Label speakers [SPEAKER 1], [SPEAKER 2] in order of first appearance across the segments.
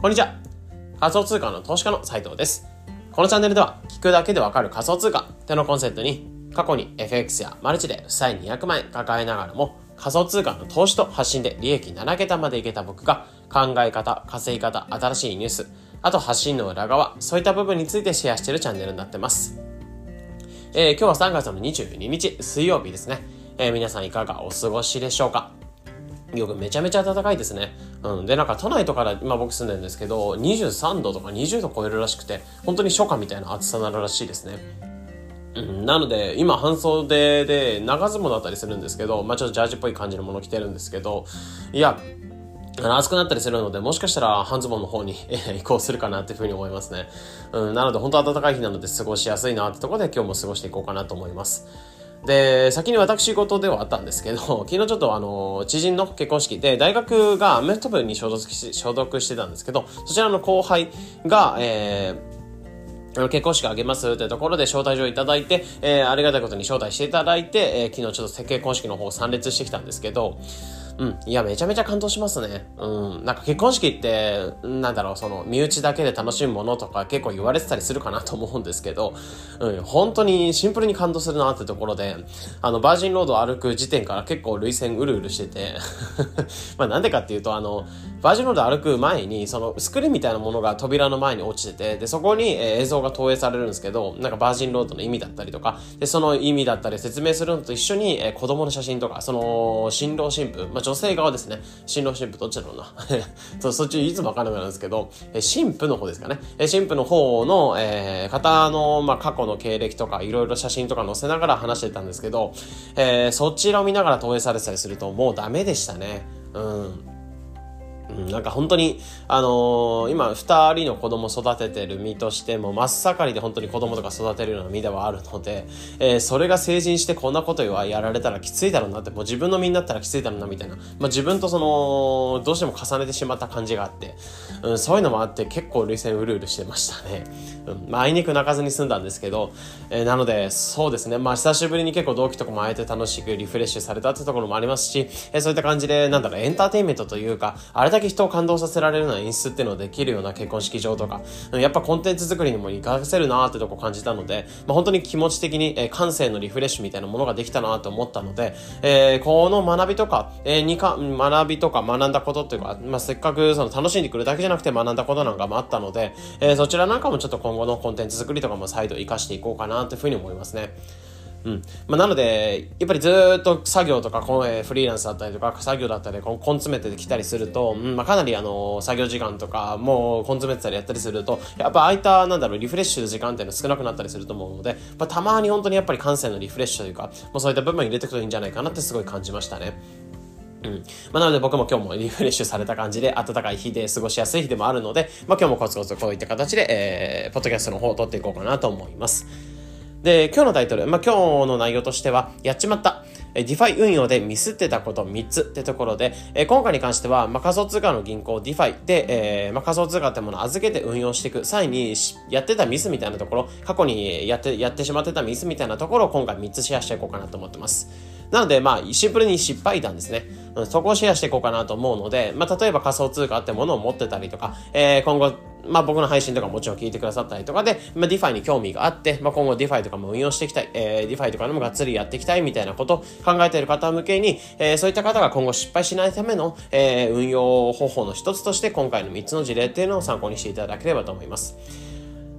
[SPEAKER 1] こんにちは。仮想通貨の投資家の斉藤です。このチャンネルでは、聞くだけでわかる仮想通貨ってのコンセプトに、過去に FX やマルチで負債200万円抱えながらも、仮想通貨の投資と発信で利益7桁までいけた僕が、考え方、稼ぎ方、新しいニュース、あと発信の裏側、そういった部分についてシェアしているチャンネルになってます。えー、今日は3月の22日、水曜日ですね。えー、皆さんいかがお過ごしでしょうか？よくめちゃめちゃ暖かいですね。うん。で、なんか都内とかで今僕住んでるんですけど、23度とか20度超えるらしくて、本当に初夏みたいな暑さになるらしいですね。うん、なので、今半袖で長ズボンだったりするんですけど、まあちょっとジャージっぽい感じのもの着てるんですけど、いや、暑くなったりするので、もしかしたら半ズボンの方に移行するかなっていうふうに思いますね。うん、なので本当暖かい日なので過ごしやすいなってところで今日も過ごしていこうかなと思います。で、先に私事ではあったんですけど、昨日ちょっとあの、知人の結婚式で、大学がアメフト部に所属し所属してたんですけど、そちらの後輩が、えー、結婚式あげますというところで招待状いただいて、えー、ありがたいことに招待していただいて、えー、昨日ちょっと結婚式の方参列してきたんですけど、うん。いや、めちゃめちゃ感動しますね。うん。なんか結婚式って、なんだろう、その、身内だけで楽しむものとか結構言われてたりするかなと思うんですけど、うん。本当にシンプルに感動するなってところで、あの、バージンロードを歩く時点から結構涙腺うるうるしてて まあなんでかっていうと、あの、バージンロード歩く前に、その、スクリーンみたいなものが扉の前に落ちてて、で、そこに、映像が投影されるんですけど、なんかバージンロードの意味だったりとか、で、その意味だったり説明するのと一緒に、子供の写真とか、その、新郎新婦、まあ女性側ですね、新郎新婦どっちだろうな そそっちいつもわからないんですけど、え新婦の方ですかね。え新婦の方の、えー、方の、まあ、過去の経歴とか、いろいろ写真とか載せながら話してたんですけど、えー、そちらを見ながら投影されてたりすると、もうダメでしたね。うん。うん、なんか本当に、あのー、今、二人の子供育ててる身としても、真っ盛りで本当に子供とか育てるような身ではあるので、えー、それが成人してこんなことやられたらきついだろうなって、もう自分の身になったらきついだろうなみたいな、まあ、自分とその、どうしても重ねてしまった感じがあって、うん、そういうのもあって結構涙腺うるうるしてましたね。うん、まあ、あいにく泣かずに済んだんですけど、えー、なので、そうですね、まあ、久しぶりに結構同期とかも会えて楽しくリフレッシュされたってところもありますし、えー、そういった感じで、なんだろう、エンターテインメントというか、あれだけ人を感動させられるような演出っていうのをできるような結婚式場とか、やっぱコンテンツ作りにも活かせるなーってとこ感じたので、まあ、本当に気持ち的に、えー、感性のリフレッシュみたいなものができたなと思ったので、えー、この学びとか、えー、にか、学びとか学んだことっていうか、まあ、せっかくその楽しんでくるだけじゃなくて学んだことなんかもあったので、えー、そちらなんかもちょっと今後のコンテンツ作りとかも再度活かしていこうかなというふうに思いますね。うん。まあ、なので、やっぱりずっと作業とか、この、えフリーランスだったりとか、作業だったり、こ根詰めてきたりすると、うん、まあ、かなりあの、作業時間とか、もう根詰めてたりやったりすると、やっぱああいった、なんだろう、リフレッシュ時間っていうのは少なくなったりすると思うので、まあ、たまに本当にやっぱり感性のリフレッシュというか、もうそういった部分入れていくといいんじゃないかなってすごい感じましたね。うん。まあ、なので僕も今日も リフレッシュされた感じで、暖かい日で過ごしやすい日でもあるので、まあ、今日もコツコツこういった形で、えー、ポッドキャストの方を撮っていこうかなと思います。で、今日のタイトル、まあ、今日の内容としては、やっちまった。 DeFi 運用でミスってたこと3つってところで、え今回に関しては、まあ、仮想通貨の銀行 DeFi で、えー、まあ、仮想通貨ってものを預けて運用していく際に、やってたミスみたいなところ、過去にやって、やってしまってたミスみたいなところを今回3つシェアしていこうかなと思ってます。なので、まあ、シンプルに失敗談ですね。そこをシェアしていこうかなと思うので、まあ、例えば仮想通貨ってものを持ってたりとか、えー、今後、まあ僕の配信とかもちろん聞いてくださったりとかで、まあ DeFi に興味があって、まあ今後 DeFi とかも運用していきたい、えー、DeFi とかでもがっつりやっていきたいみたいなことを考えている方向けに、えー、そういった方が今後失敗しないための、えー、運用方法の一つとして今回の3つの事例っていうのを参考にしていただければと思います。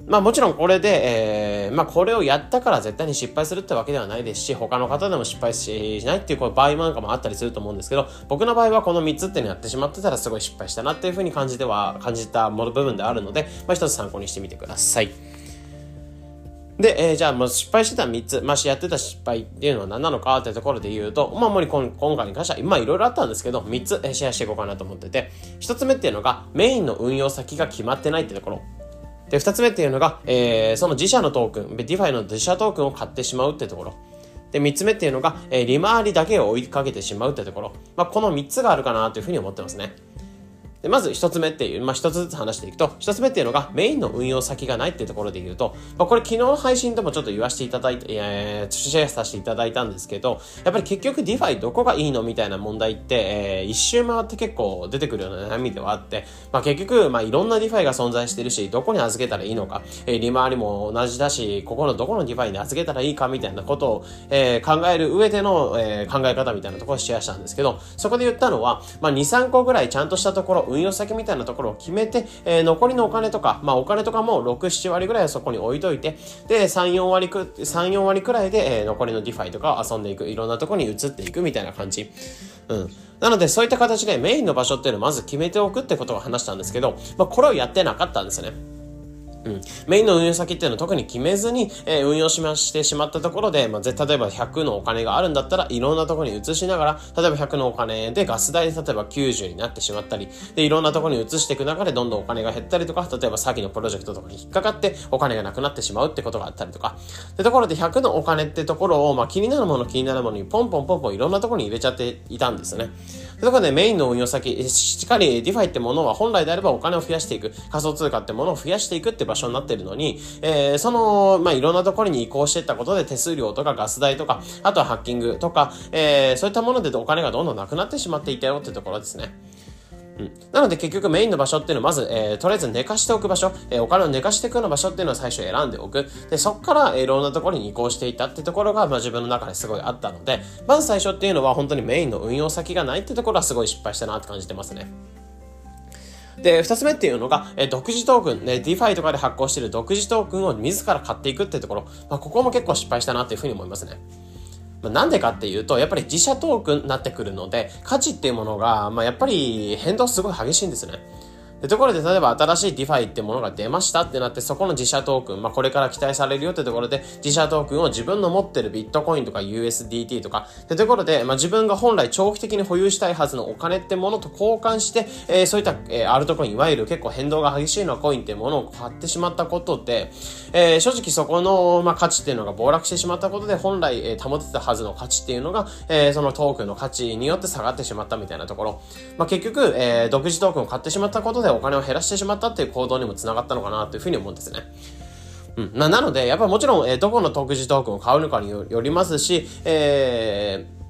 [SPEAKER 1] まあもちろんこれで、えー、まあこれをやったから絶対に失敗するってわけではないですし、他の方でも失敗しないっていう場合なんかもあったりすると思うんですけど、僕の場合はこの3つっていうのやってしまってたらすごい失敗したなっていうふうに感じては、感じたもの部分であるので、まあ一つ参考にしてみてください。で、えー、じゃあ、もう失敗してた3つ、まあ、やってた失敗っていうのは何なのかってところで言うと、まあ、もう今今回に関しては、まあ、いろいろあったんですけど、3つ、えシェアしていこうかなと思ってて、1つ目っていうのが、メインの運用先が決まってないってところ。で、二つ目っていうのが、えー、その自社のトークン、 DeFi の自社トークンを買ってしまうってところ。で、三つ目っていうのが、えー、利回りだけを追いかけてしまうってところ。まあ、この三つがあるかなというふうに思ってますね。で、まず一つ目っていう、まあ、一つずつ話していくと、一つ目っていうのがメインの運用先がないっていうところで言うと、まあ、これ昨日の配信でもちょっと言わせていただいて、えー、シェアさせていただいたんですけど、やっぱり結局 DeFi どこがいいのみたいな問題って、えー、一周回って結構出てくるような悩みではあって、まあ、結局、まあ、いろんな DeFi が存在してるし、どこに預けたらいいのか、えー、利回りも同じだし、ここのどこの DeFi に預けたらいいかみたいなことを、えー、考える上での、えー、考え方みたいなところをシェアしたんですけど、そこで言ったのは、まあ、2、3個ぐらいちゃんとしたところ、運用先みたいなところを決めて、えー、残りのお金とか、まあ、お金とかも6、7割ぐらいはそこに置いといて、で、3、4割く、3、4割くらいで、えー、残りの DeFi とかを遊んでいく、いろんなところに移っていくみたいな感じ。うん。なので、そういった形でメインの場所っていうのをまず決めておくってことを話したんですけど、まあ、これをやってなかったんですよね。うん、メインの運用先っていうのは特に決めずに、えー、運用しましてしまったところで、まあ、例えば100のお金があるんだったらいろんなところに移しながら、例えば100のお金でガス代で例えば90になってしまったり、で、いろんなところに移していく中でどんどんお金が減ったりとか、例えば詐欺のプロジェクトとかに引っかかってお金がなくなってしまうってことがあったりとか。で、ところで100のお金ってところを、まあ、気になるもの気になるものにポンポンポンポンいろんなところに入れちゃっていたんですよねで。とことでメインの運用先、しっかり DeFi ってものは本来であればお金を増やしていく、仮想通貨ってものを増やしていくって場所になってるのに、えー、その、まあ、いろんなところに移行していったことで手数料とかガス代とか、あとはハッキングとか、えー、そういったものでお金がどんどんなくなってしまっていたよってところですね。うん、なので結局メインの場所っていうのはまず、えー、とりあえず寝かしておく場所、えー、お金を寝かしていくような場所っていうのを最初選んでおく。で、そこから、えー、いろんなところに移行していたってところが、まあ、自分の中ですごいあったので、まず最初っていうのは本当にメインの運用先がないってところはすごい失敗したなって感じてますね。で、二つ目っていうのが、えー、独自トークン、ね、DeFi とかで発行している独自トークンを自ら買っていくっていうところ、まあ、ここも結構失敗したなっていうふうに思いますね。まあ、なんでかっていうと、やっぱり自社トークンになってくるので、価値っていうものが、まあ、やっぱり変動すごい激しいんですね。で、ところで、例えば新しい DeFi ってものが出ましたってなって、そこの自社トークン、まあ、これから期待されるよってところで、自社トークンを自分の持ってるビットコインとか USDT とか、ってところで、まあ、自分が本来長期的に保有したいはずのお金ってものと交換して、えー、そういった、えー、アルトコイン、いわゆる結構変動が激しいのはコインってものを買ってしまったことで、えー、正直そこの、まあ、価値っていうのが暴落してしまったことで、本来、えー、保てたはずの価値っていうのが、えー、そのトークンの価値によって下がってしまったみたいなところ。まあ、結局、えー、独自トークンを買ってしまったことでお金を減らしてしまったっていう行動にもつながったのかなというふうに思うんですね。うん。な、なので、やっぱもちろん、えー、どこの特需トークンを買うのかによりますし、えー、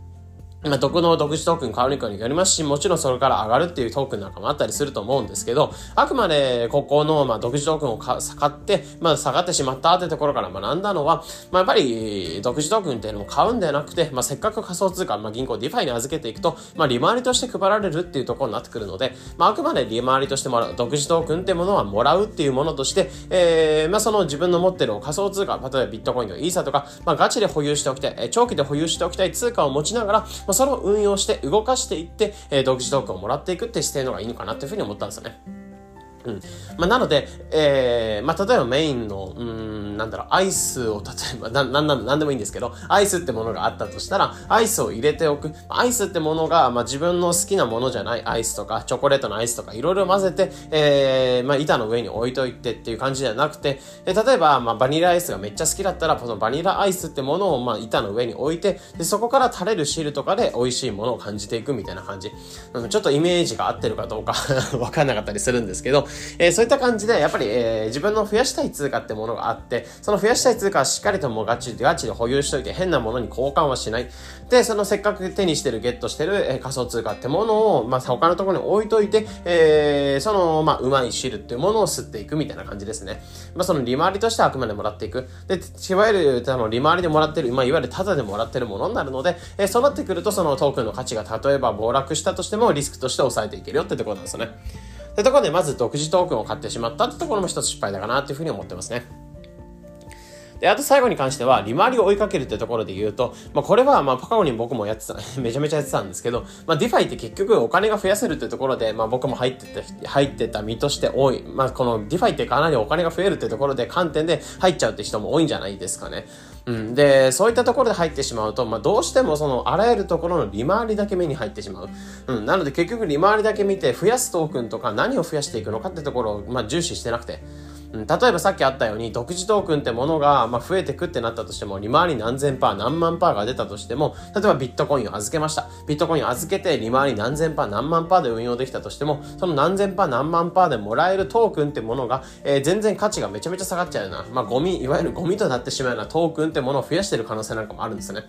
[SPEAKER 1] まあ、どこの独自トークン買うのかによりますし、もちろんそれから上がるっていうトークンなんかもあったりすると思うんですけど、あくまでここの、まあ、独自トークンを買って、まあ、下がってしまったってところから学んだのは、まあ、やっぱり、独自トークンっていうのを買うんではなくて、まあ、せっかく仮想通貨、まあ、銀行 DeFi に預けていくと、まあ、利回りとして配られるっていうところになってくるので、まあ、あくまで利回りとしてもらう、独自トークンってものはもらうっていうものとして、えー、まあ、その自分の持ってる仮想通貨、例えばビットコインとイーサとか、まあ、ガチで保有しておきたい、長期で保有しておきたい通貨を持ちながら、まあ、それを運用して動かしていって、えー、独自トークンをもらっていくって姿勢の方がいいのかなっていうふうに思ったんですよね。うん。まあ、なので、えー、まあ、例えばメインの、うん、なんだろう、アイスを、例えば、な、なん、なん、なんでもいいんですけど、アイスってものがあったとしたら、アイスを入れておく。アイスってものが、まあ、自分の好きなものじゃないアイスとか、チョコレートのアイスとか、いろいろ混ぜて、えー、まあ、板の上に置いといてっていう感じじゃなくて、え、例えば、まあ、バニラアイスがめっちゃ好きだったら、このバニラアイスってものを、まあ、板の上に置いて、で、そこから垂れる汁とかで美味しいものを感じていくみたいな感じ。うん、ちょっとイメージが合ってるかどうか わかんなかったりするんですけど、えー、そういった感じで、やっぱり、えー、自分の増やしたい通貨ってものがあって、その増やしたい通貨はしっかりともうガチでガチで保有しといて、変なものに交換はしない。で、そのせっかく手にしてる、ゲットしてる、えー、仮想通貨ってものを、まあ、他のところに置いといて、えー、その、まあ、うまい汁っていうものを吸っていくみたいな感じですね。まあ、その利回りとしてあくまでもらっていく。で、いわゆる、あの、利回りでもらってる、まあ、いわゆるタダでもらってるものになるので、えー、そうなってくると、そのトークンの価値が例えば暴落したとしても、リスクとして抑えていけるよってところなんですよね。というところで、まず独自トークンを買ってしまったってところも一つ失敗だかなっていうふうに思ってますね。で、あと最後に関しては、利回りを追いかけるってところで言うと、まあこれは、まあ過去に僕もやってた、めちゃめちゃやってたんですけど、まあ DeFi って結局お金が増やせるってところで、まあ僕も入ってて、入ってた身として多い。まあこの DeFi ってかなりお金が増えるってところで観点で入っちゃうって人も多いんじゃないですかね。うん。で、そういったところで入ってしまうと、まあどうしてもそのあらゆるところの利回りだけ目に入ってしまう。うん。なので結局利回りだけ見て増やすトークンとか何を増やしていくのかってところを、まあ重視してなくて、うん、例えばさっきあったように、独自トークンってものが、まあ、増えてくってなったとしても、利回り何千パー、何万パーが出たとしても、例えばビットコインを預けました。ビットコインを預けて、利回り何千パー、何万パーで運用できたとしても、その何千パー、何万パーでもらえるトークンってものが、えー、全然価値がめちゃめちゃ下がっちゃうような、まあ、ゴミ、いわゆるゴミとなってしまうようなトークンってものを増やしてる可能性なんかもあるんですね。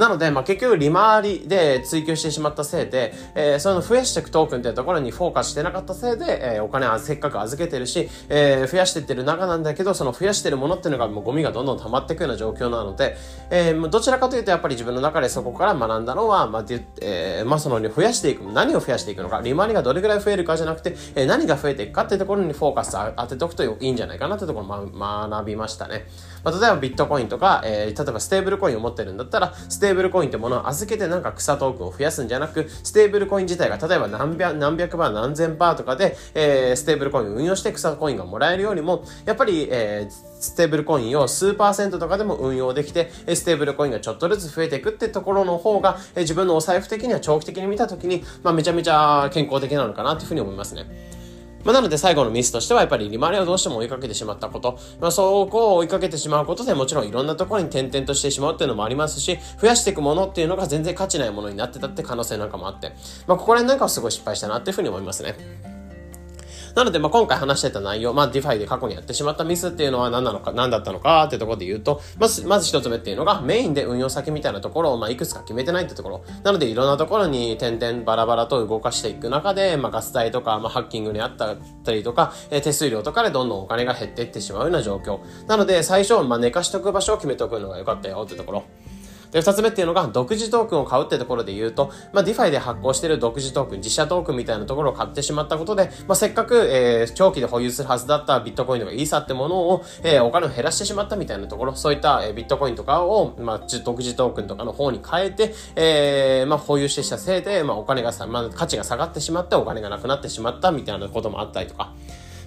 [SPEAKER 1] なので、まあ、結局利回りで追求してしまったせいで、えー、その増やしていくトークンっていうところにフォーカスしてなかったせいで、えー、お金はせっかく預けてるし、えー、増やしていってる中なんだけど、その増やしてるものっていうのがもうゴミがどんどん溜まっていくような状況なので、えー、どちらかというとやっぱり自分の中でそこから学んだのは、まあ、えー、まあ、その増やしていく、何を増やしていくのか、利回りがどれぐらい増えるかじゃなくて、えー、何が増えていくかっていうところにフォーカス当てておくといいんじゃないかなってところを、ま、学びましたね。まあ、例えばビットコインとか、えー、例えばステーブルコインを持ってるんだったら、ステーブルコインってものは預けてなんか草トークンを増やすんじゃなく、ステーブルコイン自体が例えば何百何百パー何千パーとかで、えー、ステーブルコインを運用して草コインがもらえるよりも、やっぱり、えー、ステーブルコインを数パーセントとかでも運用できて、ステーブルコインがちょっとずつ増えていくってところの方が、自分のお財布的には長期的に見たときに、まあ、めちゃめちゃ健康的なのかなというふうに思いますね。まあ、なので最後のミスとしてはやっぱり利回りをどうしても追いかけてしまったこと。まあ、そこを追いかけてしまうことでもちろんいろんなところに転々としてしまうっていうのもありますし、増やしていくものっていうのが全然価値ないものになってたって可能性なんかもあって、まあ、ここら辺なんかはすごい失敗したなっていうふうに思いますね。なので、まあ、今回話してた内容、まあ、DeFi で過去にやってしまったミスっていうのは何なのか、何だったのかってところで言うと、まず、まず一つ目っていうのが、メインで運用先みたいなところを、まあ、いくつか決めてないってところ。なので、いろんなところに点々バラバラと動かしていく中で、まあ、ガス代とか、まあ、ハッキングにあったりとか、え手数料とかでどんどんお金が減っていってしまうような状況。なので、最初、まあ、寝かしとく場所を決めておくのが良かったよってところ。で、二つ目っていうのが、独自トークンを買うってところで言うと、まあ、DeFi で発行している独自トークン、自社トークンみたいなところを買ってしまったことで、まあ、せっかく、えー、長期で保有するはずだったビットコインとかイーサってものを、えー、お金を減らしてしまったみたいなところ、そういった、えー、ビットコインとかを、まあ、独自トークンとかの方に変えて、えー、まあ、保有してしたせいで、まあ、お金がさ、まあ、価値が下がってしまってお金がなくなってしまったみたいなこともあったりとか、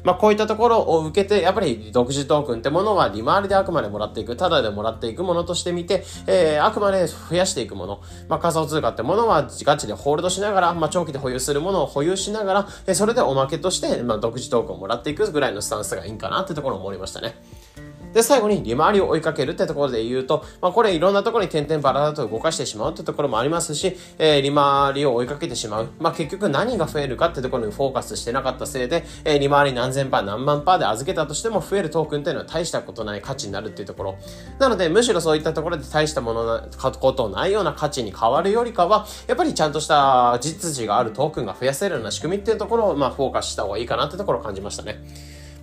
[SPEAKER 1] まあ、こういったところを受けて、やっぱり独自トークンってものは利回りであくまでもらっていく、ただでもらっていくものとしてみて、えー、あくまで増やしていくもの。まあ、仮想通貨ってものはガチでホールドしながら、まあ、長期で保有するものを保有しながら、えそれでおまけとして、まあ、独自トークンをもらっていくぐらいのスタンスがいいんかなってところを思いましたね。で、最後に利回りを追いかけるってところで言うと、まあ、これいろんなところに点々バラだと動かしてしまうってところもありますし、えー、利回りを追いかけてしまう。まあ、結局何が増えるかってところにフォーカスしてなかったせいで、えー、利回り何千パー何万パーで預けたとしても増えるトークンっていうのは大したことない価値になるっていうところ。なので、むしろそういったところで大したものな、ことないような価値に変わるよりかは、やっぱりちゃんとした実需があるトークンが増やせるような仕組みっていうところを、まあ、フォーカスした方がいいかなってところを感じましたね。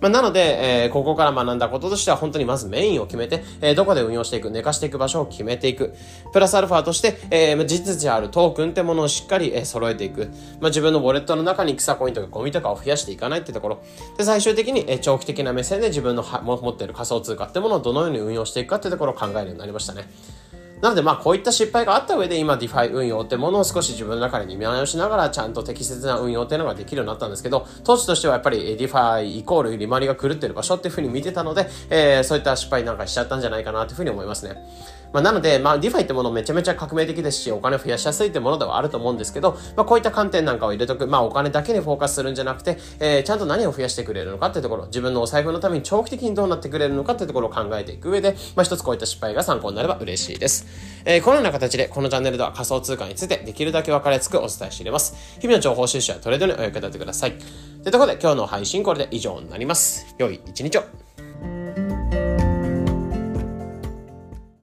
[SPEAKER 1] まあ、なので、えー、ここから学んだこととしては本当にまずメインを決めて、えー、どこで運用していく、寝かしていく場所を決めていく。プラスアルファとして、えー、実需あるトークンってものをしっかり、えー、揃えていく。まあ、自分のウォレットの中に草コインとかゴミとかを増やしていかないってところ。で、最終的に、えー、長期的な目線で自分のは持っている仮想通貨ってものをどのように運用していくかってところを考えるようになりましたね。なのでまあこういった失敗があった上で今 DeFi 運用ってものを少し自分の中で見直しながらちゃんと適切な運用っていうのができるようになったんですけど、当時としてはやっぱり DeFi イコール利回りが狂ってる場所っていうふうに見てたので、えー、そういった失敗なんかしちゃったんじゃないかなというふうに思いますね。まあ、なので、まあ、DeFi ってものめちゃめちゃ革命的ですし、お金を増やしやすいってものではあると思うんですけど、まあ、こういった観点なんかを入れとく。まあ、お金だけにフォーカスするんじゃなくて、えー、ちゃんと何を増やしてくれるのかってところ、自分のお財布のために長期的にどうなってくれるのかってところを考えていく上で、まあ、一つこういった失敗が参考になれば嬉しいです。えー、このような形で、このチャンネルでは仮想通貨についてできるだけ分かりやすくお伝えしています。日々の情報収集やトレードにお役立てください。というところで、今日の配信これで以上になります。良い一日を。